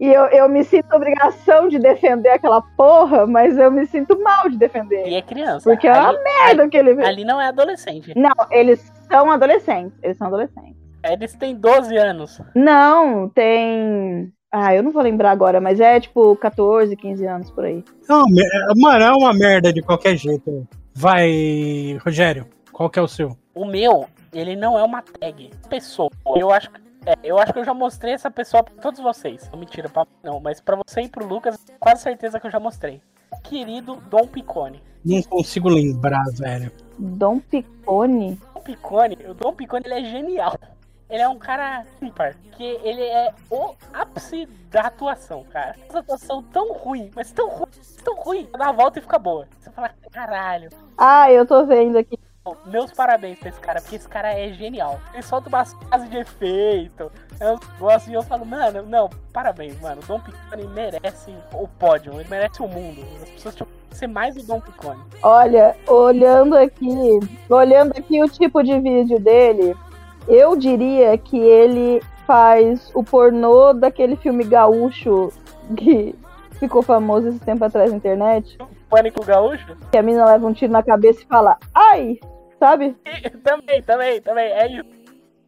E eu, eu me sinto obrigação de defender aquela porra, mas eu me sinto mal de defender. E é criança. Porque é uma ali, merda que ele ali não é adolescente. Não, eles são adolescentes. Eles são adolescentes. Eles têm 12 anos. Não, tem. Ah, eu não vou lembrar agora, mas é tipo 14, 15 anos por aí. É uma mer- Mano, é uma merda de qualquer jeito. Vai, Rogério, qual que é o seu? O meu, ele não é uma tag. Pessoa. Eu acho que. É, eu acho que eu já mostrei essa pessoa pra todos vocês. Não, mentira, pra, não, mas pra você e pro Lucas, quase certeza que eu já mostrei. Querido Dom Picone. Não consigo lembrar, velho. Dom Picone? Dom Picone, o Dom Picone ele é genial. Ele é um cara ímpar, que ele é o ápice da atuação, cara. Essa atuação tão ruim, mas tão ruim, tão ruim, dá a volta e fica boa. Você fala, caralho. Ah, eu tô vendo aqui. Meus parabéns pra esse cara, porque esse cara é genial. Ele solta umas frases de efeito. Eu gosto e eu falo, mano, não, parabéns, mano. O Dom Picone merece o pódio, ele merece o mundo. As pessoas tinham que ser mais o Dom Picone. Olha, olhando aqui, olhando aqui o tipo de vídeo dele, eu diria que ele faz o pornô daquele filme gaúcho que ficou famoso esse tempo atrás na internet, Pânico Gaúcho? que a menina leva um tiro na cabeça e fala, ai, sabe? Também, também, também. É isso.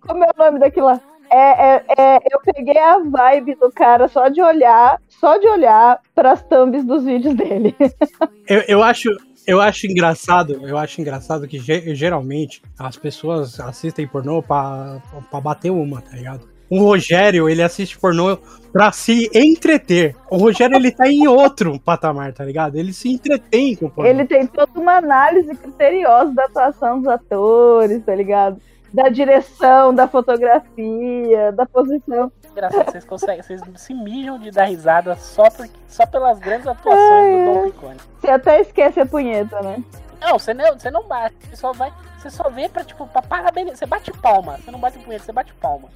Como é o nome daquilo lá? É, é, é, eu peguei a vibe do cara só de olhar, só de olhar pras thumbs dos vídeos dele. Eu, eu acho. Eu acho engraçado, eu acho engraçado que ge- geralmente as pessoas assistem pornô pra, pra bater uma, tá ligado? O Rogério, ele assiste pornô pra se entreter. O Rogério, ele tá em outro patamar, tá ligado? Ele se entretém com o pornô. Ele tem toda uma análise criteriosa da atuação dos atores, tá ligado? Da direção, da fotografia, da posição. Engraçado, vocês conseguem, vocês se mijam de dar risada só, por, só pelas grandes atuações do Dom Picone. Você até esquece a punheta, né? Não, você não, você não bate, você só vai, você só vê pra, tipo, pra parabéns, você bate palma, você não bate punheta, você bate palma.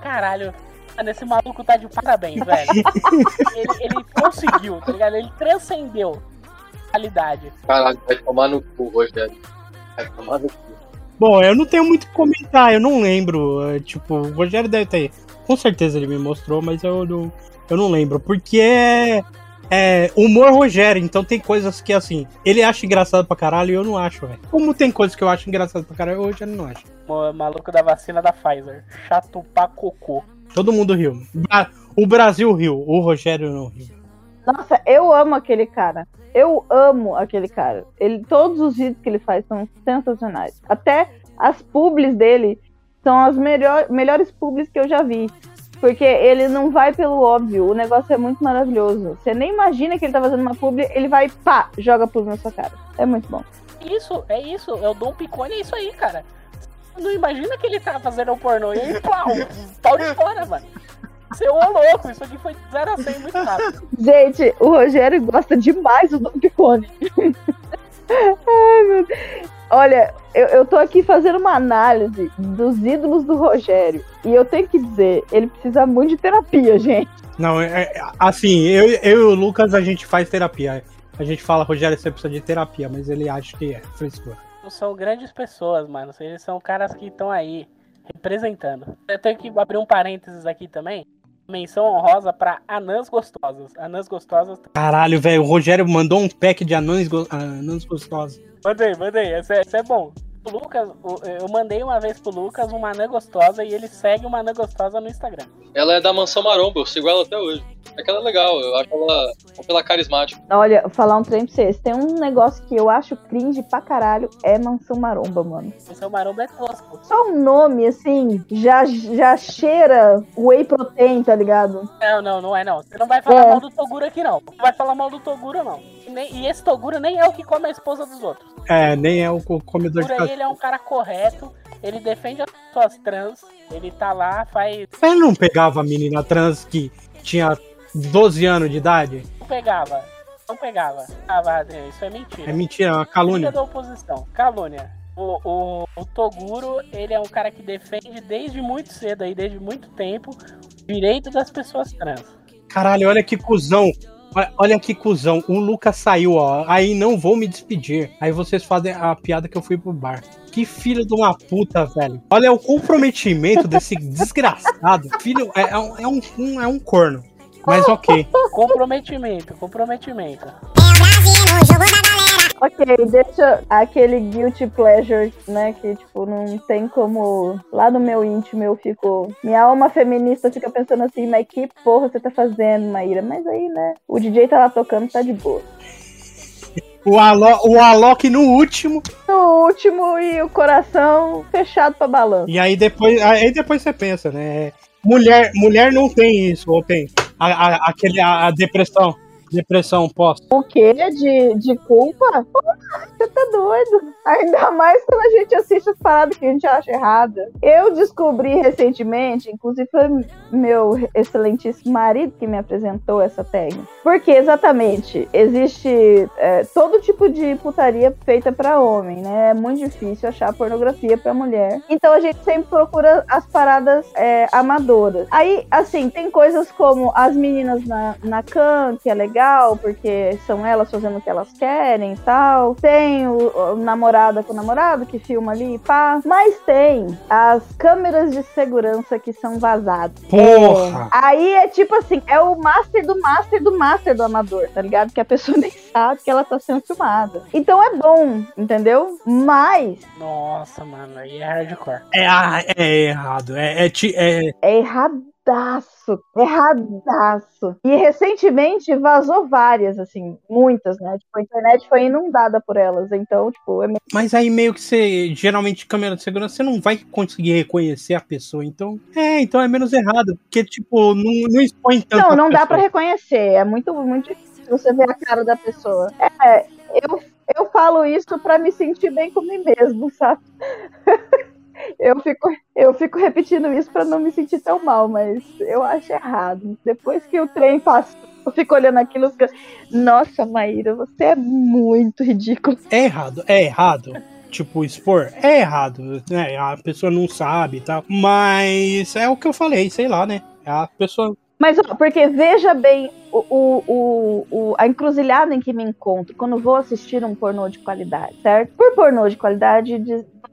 Caralho, mano, esse maluco tá de parabéns, velho. ele, ele conseguiu, tá ligado? Ele transcendeu a realidade. Caralho, vai tomar no cu, Rogério. Vai tomar no cu. Bom, eu não tenho muito o que comentar, eu não lembro. é, tipo, o Rogério deve ter. Com certeza ele me mostrou, mas eu não, eu não lembro. Porque é, humor Rogério, então tem coisas que assim, ele acha engraçado pra caralho e eu não acho, velho. Como tem coisas que eu acho engraçado pra caralho, o Rogério não acha. O maluco da vacina da Pfizer. Chato pra cocô. Todo mundo riu. O Brasil riu, o Rogério não riu. Nossa, eu amo aquele cara. Eu amo aquele cara. Ele, todos os vídeos que ele faz são sensacionais. Até as publis dele são as melhor, melhores publis que eu já vi. Porque ele não vai pelo óbvio. O negócio é muito maravilhoso. Você nem imagina que ele tá fazendo uma publi, ele vai, pá, joga publi na sua cara. É muito bom. Isso, é isso, é o Dom Picone, é isso aí, cara. Você Não imagina que ele tá fazendo um pornô e aí, plau, pau de fora, mano. Você ô louco, isso aqui foi de 0 a 100 muito rápido. Gente, o Rogério gosta demais do Dom Picone. Ai, meu Deus. Olha, eu, eu tô aqui fazendo uma análise dos ídolos do Rogério. E eu tenho que dizer, ele precisa muito de terapia, gente. Não, é, é- assim, eu, eu e o Lucas a gente faz terapia. A gente fala, Rogério, você precisa de terapia, mas ele acha que é frescura. São grandes pessoas, mano. Eles são caras que estão aí representando. Eu tenho que abrir um parênteses aqui também. Menção honrosa pra anãs gostosas. Anãs gostosas. Caralho, velho, o Rogério mandou um pack de anões, go- anãs gostosos. Mandei, mandei. Esse é, é bom. O Lucas, eu mandei uma vez pro Lucas uma anã gostosa e ele segue uma anã gostosa no Instagram. Ela é da Mansão Maromba, eu sigo ela até hoje. Aquela é legal, eu acho ela pela carismática. Olha, vou falar um trem pra vocês. Tem um negócio que eu acho cringe pra caralho, é Mansão Maromba, mano. O seu maromba é tosco. Só o nome, assim, já, já cheira whey protein, tá ligado? Não, não, não é não. Você não vai falar É. mal do Toguro aqui não. Não vai falar mal do Toguro não. E, nem- e esse Toguro nem é o que come a esposa dos outros. É, nem é o co- comedor de Por aí ele é um cara correto. Ele defende as pessoas trans. Ele tá lá, faz. Ele não pegava a menina trans que tinha 12 anos de idade? Não pegava. Não pegava. Ah, Adriano, isso é mentira. É mentira, é uma Filha calúnia. da oposição. Calúnia. O, o, o Toguro, ele é um cara que defende desde muito cedo aí, desde muito tempo, o direito das pessoas trans. Caralho, olha que cuzão. Olha- Olha que cuzão. O Lucas saiu, ó. Aí não vou me despedir. Aí vocês fazem a piada que eu fui pro bar. Que filho de uma puta, velho. Olha o comprometimento desse desgraçado. Filho, é, é um, é, um- é um corno. Mas ok. Comprometimento, comprometimento. Ok, deixa aquele guilty pleasure, né? Que, tipo, não tem como. Lá no meu íntimo eu fico. Minha alma feminista fica pensando assim, mas que porra você tá fazendo, Maíra? Mas aí, né? O DJ tá lá tocando, tá de boa. O, Alo, o Alok no último. No último e o coração fechado pra balança. E aí depois, aí depois você pensa, né? Mulher, mulher não tem isso, ou tem? A, a- aquele, a, a depressão. Depressão pós. O quê? De, de culpa? Você tá doido. Ainda mais quando a gente assiste as paradas que a gente acha errada. Eu descobri recentemente, inclusive foi meu excelentíssimo marido que me apresentou essa técnica. Porque exatamente, existe é, todo tipo de putaria feita pra homem, né? É muito difícil achar pornografia pra mulher. Então a gente sempre procura as paradas é, amadoras. Aí, assim, tem coisas como as meninas na, na can, que é legal, porque são elas fazendo o que elas querem e tal. Tem o, o namorada com o namorado que filma ali e pá. Mas tem as câmeras de segurança que são vazadas. Porra! Aí é tipo assim, é o master do master do master do amador, tá ligado? Que a pessoa nem sabe que ela tá sendo filmada. Então é bom, entendeu? Mas Nossa, mano, aí é hardcore. É, ah, é errado. É, é, é- é erradaço, erradaço. E recentemente vazou várias, assim, muitas, né? Tipo, a internet foi inundada por elas. Então, tipo, é. Mas aí meio que você, geralmente, câmera de segurança, você não vai conseguir reconhecer a pessoa. Então, é, então é menos errado. Porque, tipo, não, não expõe tanto. Não, não dá pra reconhecer. É muito, muito difícil você ver a cara da pessoa. É, eu, eu falo isso pra me sentir bem comigo mesmo, sabe? Eu fico, eu fico repetindo isso pra não me sentir tão mal, mas eu acho errado. Depois que o trem passou, eu fico olhando aquilo fico, nossa, Maíra, você é muito ridículo. É errado, é errado. Tipo, expor, é errado, né? A pessoa não sabe e tal. Mas é o que eu falei, sei lá, né? A pessoa. Mas, porque veja bem o, o, o, a encruzilhada em que me encontro quando vou assistir um pornô de qualidade, certo? Por pornô de qualidade,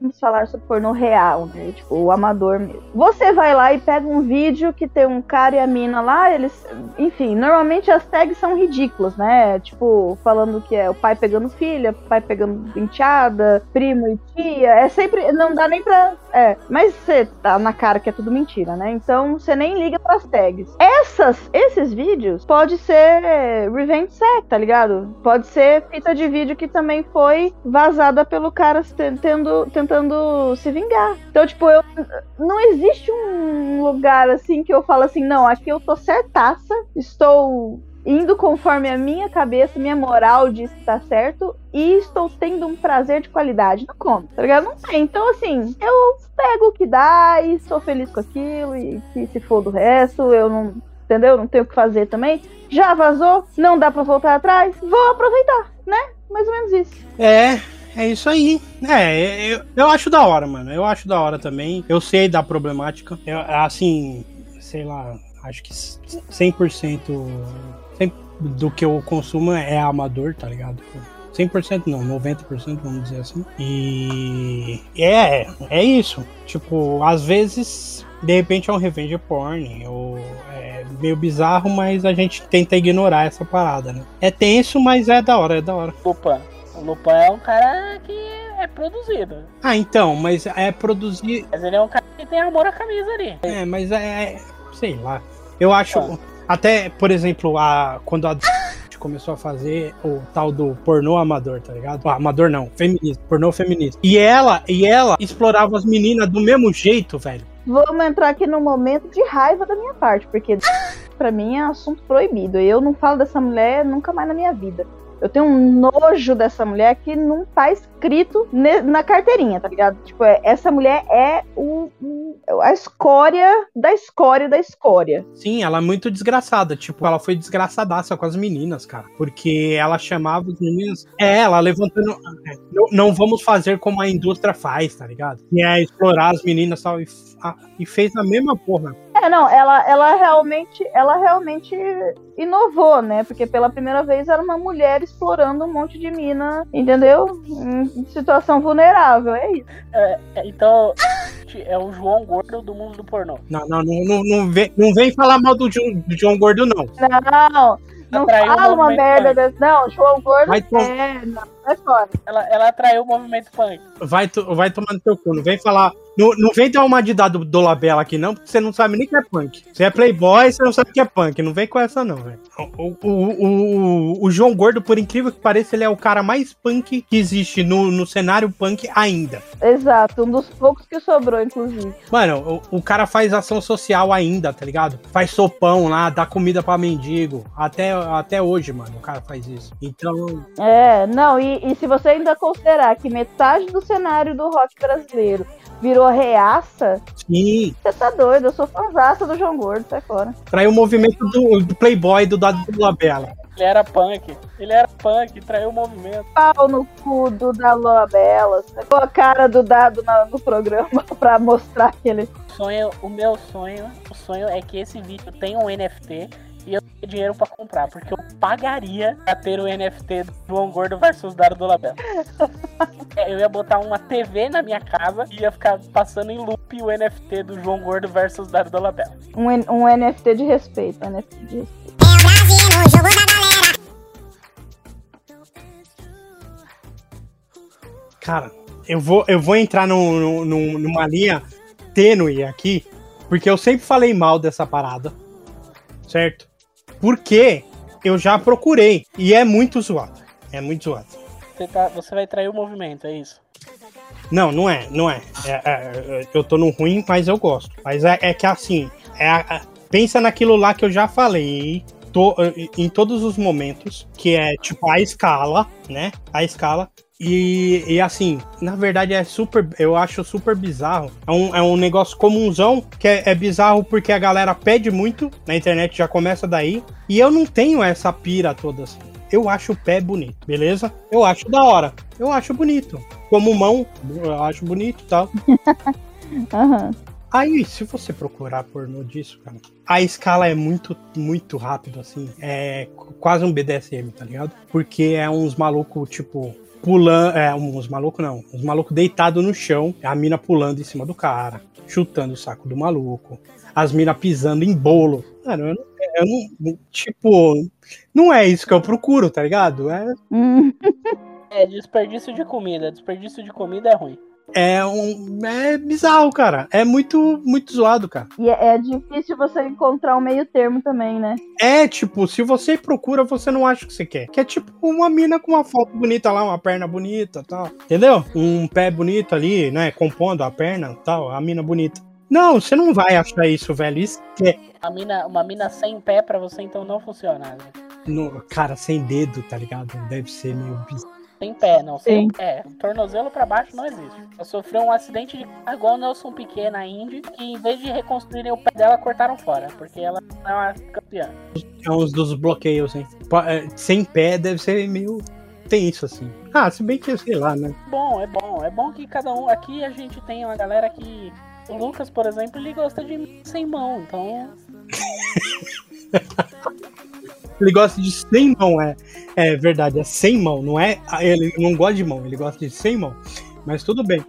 vamos falar sobre pornô real, né? Tipo, o amador mesmo. Você vai lá e pega um vídeo que tem um cara e a mina lá, eles. Enfim, normalmente as tags são ridículas, né? Tipo, falando que é o pai pegando filha, pai pegando enteada, primo e tia. É sempre. Não dá nem pra. É, mas você tá na cara que é tudo mentira, né? Então você nem liga pras tags. Essas, esses vídeos pode ser revenge sex, tá ligado? Pode ser fita de vídeo que também foi vazada pelo cara te- tendo, tentando se vingar. Então, tipo, eu não existe um lugar assim que eu falo assim, não, aqui eu tô certaça, estou indo conforme a minha cabeça, minha moral diz que tá certo e estou tendo um prazer de qualidade. Não como, tá ligado? Não tem. Então, assim, eu pego o que dá e sou feliz com aquilo e que se for do resto, eu não. Entendeu? Não tenho o que fazer também. Já vazou, não dá pra voltar atrás, vou aproveitar, né? Mais ou menos isso. É, é isso aí. É, eu, eu acho da hora, mano. Eu acho da hora também. Eu sei da problemática. Eu, assim, sei lá, acho que 100%, 100 do que eu consumo é amador, tá ligado? 100% não, 90% vamos dizer assim. E é, é isso. Tipo, às vezes, de repente é um revenge porn, ou é meio bizarro, mas a gente tenta ignorar essa parada, né? É tenso, mas é da hora, é da hora. Lupan. O Lupan é um cara que é produzido. Ah, então, mas é produzir. Mas ele é um cara que tem amor à camisa ali. É, mas é. Sei lá. Eu acho. Ah. Até, por exemplo, a, quando a começou a fazer o tal do pornô amador, tá ligado? Ah, amador não, feminista, pornô feminista. E ela, e ela explorava as meninas do mesmo jeito, velho. Vamos entrar aqui num momento de raiva da minha parte, porque pra mim é assunto proibido. Eu não falo dessa mulher nunca mais na minha vida. Eu tenho um nojo dessa mulher que não tá escrito na carteirinha, tá ligado? Tipo, é- essa mulher é o, o- a escória da escória da escória. Sim, ela é muito desgraçada. Tipo, ela foi desgraçadaça com as meninas, cara. Porque ela chamava as meninas. É, ela levantando. é, Não, não vamos fazer como a indústria faz, tá ligado? Que é explorar as meninas tal. E, a- e fez a mesma porra. É, não, ela, ela realmente, ela realmente inovou, né? Porque pela primeira vez era uma mulher explorando um monte de mina, entendeu? Em situação vulnerável, é isso. É, é, então, é o João Gordo do mundo do pornô. Não, não, não, não, não, vem, não vem falar mal do João, do João Gordo, não. Não, não fala uma merda punk. desse. Não, João Gordo Vai é, não, é fora. Ela, ela atraiu o movimento punk. Vai, to- vai tomar no teu cu. Não vem falar. Não, não vem dar uma de dado do Labela aqui, não, porque você não sabe nem o que é punk. Você é playboy, você não sabe o que é punk. Não vem com essa, não, velho. O, o, o, o, o João Gordo, por incrível que pareça, ele é o cara mais punk que existe no, no cenário punk ainda. Exato, um dos poucos que sobrou, inclusive. Mano, o, o cara faz ação social ainda, tá ligado? Faz sopão lá, dá comida pra mendigo. Até até hoje, mano. O cara faz isso. Então, É, não, e, e se você ainda considerar que metade do cenário do rock brasileiro virou reaça, sim, você tá doido, eu sou fãzaça do João Gordo, sai fora. traiu o movimento do, do Playboy do Dado do Labela. Ele era punk. Ele era punk, traiu o movimento. Pau no cu do da Loa Bela, sacou a cara do dado na- no programa pra mostrar que ele. Sonho, o meu sonho, o sonho é que esse vídeo tenha um NFT e eu tenha dinheiro pra comprar, porque eu pagaria pra ter o NFT do João Gordo versus Daro do Labela. É, eu ia botar uma TV na minha casa e ia ficar passando em loop o NFT do João Gordo versus Daro do Labela. Um, um NFT de respeito, um NFT de respeito. Cara, eu vou, eu vou entrar no, no- no- numa linha tênue aqui, porque eu sempre falei mal dessa parada, certo? Porque eu já procurei e é muito zoado. É muito zoado. Você, tá, você vai trair o movimento, é isso? Não, não é, não é. É, é, eu tô no ruim, mas eu gosto. Mas é, é que assim, é a- pensa naquilo lá que eu já falei to- em todos os momentos, que é tipo a escala, né? A escala. E, e assim, na verdade é super. Eu acho super bizarro. É um, é um negócio comunzão que é, é bizarro porque a galera pede muito. Na internet já começa daí. E eu não tenho essa pira toda assim. Eu acho o pé bonito, beleza? Eu acho da hora. Eu acho bonito. Como mão, eu acho bonito e tal. Aham. Aí, se você procurar pornô disso, cara, a escala é muito, muito rápido, assim. É qu- quase um BDSM, tá ligado? Porque é uns malucos, tipo, pulando. É, uns malucos não. Uns malucos deitados no chão, a mina pulando em cima do cara, chutando o saco do maluco, as minas pisando em bolo. Mano, eu não, eu não. Tipo, não é isso que eu procuro, tá ligado? É, Hum, É desperdício de comida. Desperdício de comida é ruim. É um. É bizarro, cara. É muito, muito zoado, cara. e é, é difícil você encontrar um meio termo também, né? É, tipo, se você procura, você não acha o que você quer. Que é tipo uma mina com uma foto bonita lá, uma perna bonita tal. Entendeu? Um pé bonito ali, né? Compondo a perna tal, a mina bonita. Não, você não vai achar isso, velho. Isso que é. Uma mina, uma mina sem pé pra você então não funciona. Né? no- cara, sem dedo, tá ligado? Deve ser meio bizarro. Sem pé, não. Sem Sim. pé. Tornozelo pra baixo não existe. Ela sofreu um acidente de carro igual o Nelson Piquet na Indy, que em vez de reconstruírem o pé dela, cortaram fora. Porque ela não é uma campeã. É uns dos bloqueios, hein? É, Sem pé deve ser meio tenso, assim. Ah, se bem que, sei lá, né? Bom, é bom. É bom que cada um. Aqui a gente tem uma galera que. O Lucas, por exemplo, ele gosta de sem mão, então. Ele gosta de sem mão, é. É verdade, é sem mão, não é? Ele não gosta de mão, ele gosta de sem mão. Mas tudo bem.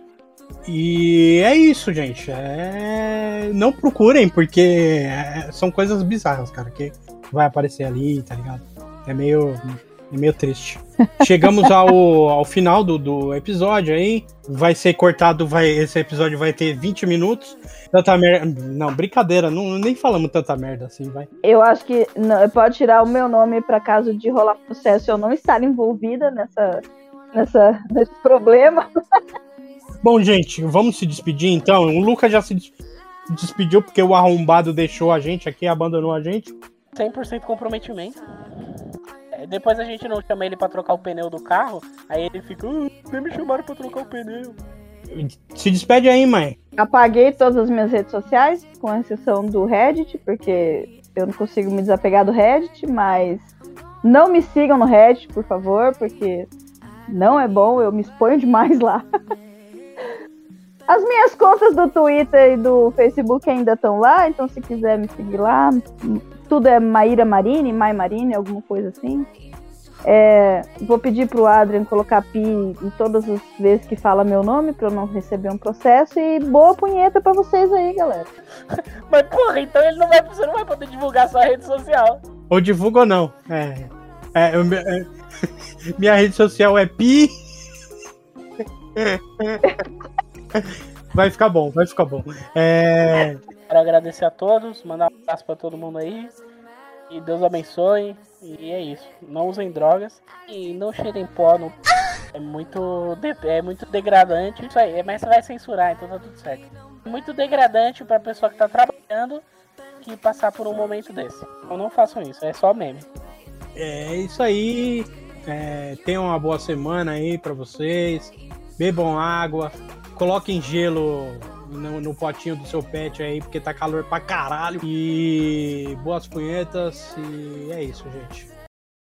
E é isso, gente. É... Não procurem, porque é- são coisas bizarras, cara, que vai aparecer ali, tá ligado? É meio, é meio triste. Chegamos ao, ao final do, do episódio aí. Vai ser cortado, vai, esse episódio vai ter 20 minutos. Tanta merda. Não, brincadeira, não, nem falamos tanta merda assim, vai. Eu acho que não, pode tirar o meu nome para caso de rolar processo eu não estar envolvida nessa, nessa, nesse problema. Bom, gente, vamos se despedir então. O Lucas já se des- despediu porque o arrombado deixou a gente aqui, abandonou a gente. 100% comprometimento. É, Depois a gente não chama ele pra trocar o pneu do carro, aí ele fica, "Ah, nem me chamaram pra trocar o pneu. Se despede aí, mãe. Apaguei todas as minhas redes sociais, com exceção do Reddit, porque eu não consigo me desapegar do Reddit, mas não me sigam no Reddit, por favor, porque não é bom, eu me exponho demais lá. As minhas contas do Twitter e do Facebook ainda estão lá, então se quiser me seguir lá, tudo é Maíra Marine, Mai Marine, alguma coisa assim. É, vou pedir pro Adrian colocar pi em todas as vezes que fala meu nome para eu não receber um processo e boa punheta pra vocês aí, galera. Mas porra, então ele não vai, você não vai poder divulgar sua rede social. Ou divulga ou não. É. é, eu é, minha rede social é pi. Vai ficar bom, vai ficar bom. É, Quero agradecer a todos, mandar um abraço pra todo mundo aí. E Deus abençoe. E é isso. Não usem drogas. E não cheirem pó. No... É muito, de- é muito degradante. Isso aí, mas você vai censurar, então tá tudo certo. É muito degradante pra pessoa que tá trabalhando que passar por um momento desse. Então não façam isso, é só meme. É isso aí. É, tenham uma boa semana aí pra vocês. Bebam água. Coloquem gelo no, no potinho do seu pet aí, porque tá calor pra caralho. E boas punhetas. E é isso, gente.